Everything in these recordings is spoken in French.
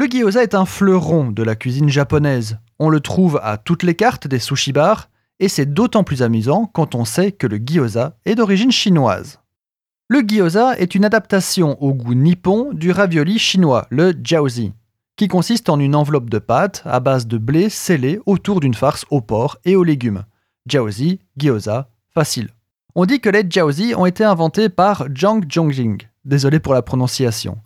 Le gyoza est un fleuron de la cuisine japonaise. On le trouve à toutes les cartes des sushi bars, et c'est d'autant plus amusant quand on sait que le gyoza est d'origine chinoise. Le gyoza est une adaptation au goût nippon du ravioli chinois, le jiaozi, qui consiste en une enveloppe de pâte à base de blé scellé autour d'une farce au porc et aux légumes. Jiaozi, gyoza, facile. On dit que les jiaozi ont été inventés par Zhang Zhongjing, désolé pour la prononciation,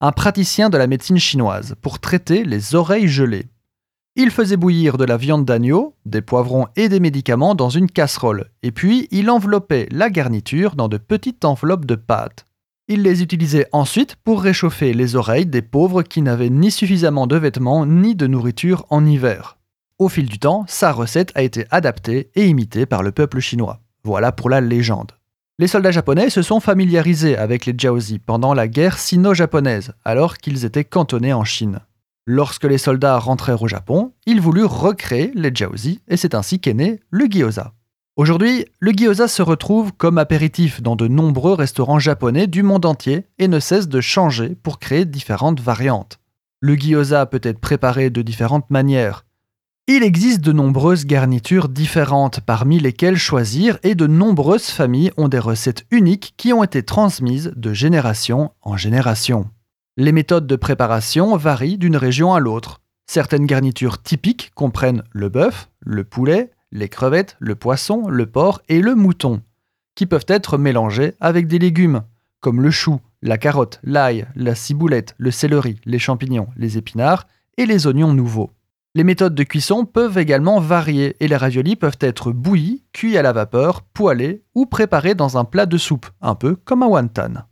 un praticien de la médecine chinoise, pour traiter les oreilles gelées. Il faisait bouillir de la viande d'agneau, des poivrons et des médicaments dans une casserole, et puis il enveloppait la garniture dans de petites enveloppes de pâte. Il les utilisait ensuite pour réchauffer les oreilles des pauvres qui n'avaient ni suffisamment de vêtements ni de nourriture en hiver. Au fil du temps, sa recette a été adaptée et imitée par le peuple chinois. Voilà pour la légende. Les soldats japonais se sont familiarisés avec les jiaozi pendant la guerre sino-japonaise, alors qu'ils étaient cantonnés en Chine. Lorsque les soldats rentrèrent au Japon, ils voulurent recréer les jiaozi et c'est ainsi qu'est né le gyoza. Aujourd'hui, le gyoza se retrouve comme apéritif dans de nombreux restaurants japonais du monde entier et ne cesse de changer pour créer différentes variantes. Le gyoza peut être préparé de différentes manières. Il existe de nombreuses garnitures différentes parmi lesquelles choisir et de nombreuses familles ont des recettes uniques qui ont été transmises de génération en génération. Les méthodes de préparation varient d'une région à l'autre. Certaines garnitures typiques comprennent le bœuf, le poulet, les crevettes, le poisson, le porc et le mouton, qui peuvent être mélangés avec des légumes, comme le chou, la carotte, l'ail, la ciboulette, le céleri, les champignons, les épinards et les oignons nouveaux. Les méthodes de cuisson peuvent également varier et les raviolis peuvent être bouillis, cuits à la vapeur, poêlés ou préparés dans un plat de soupe, un peu comme un wonton.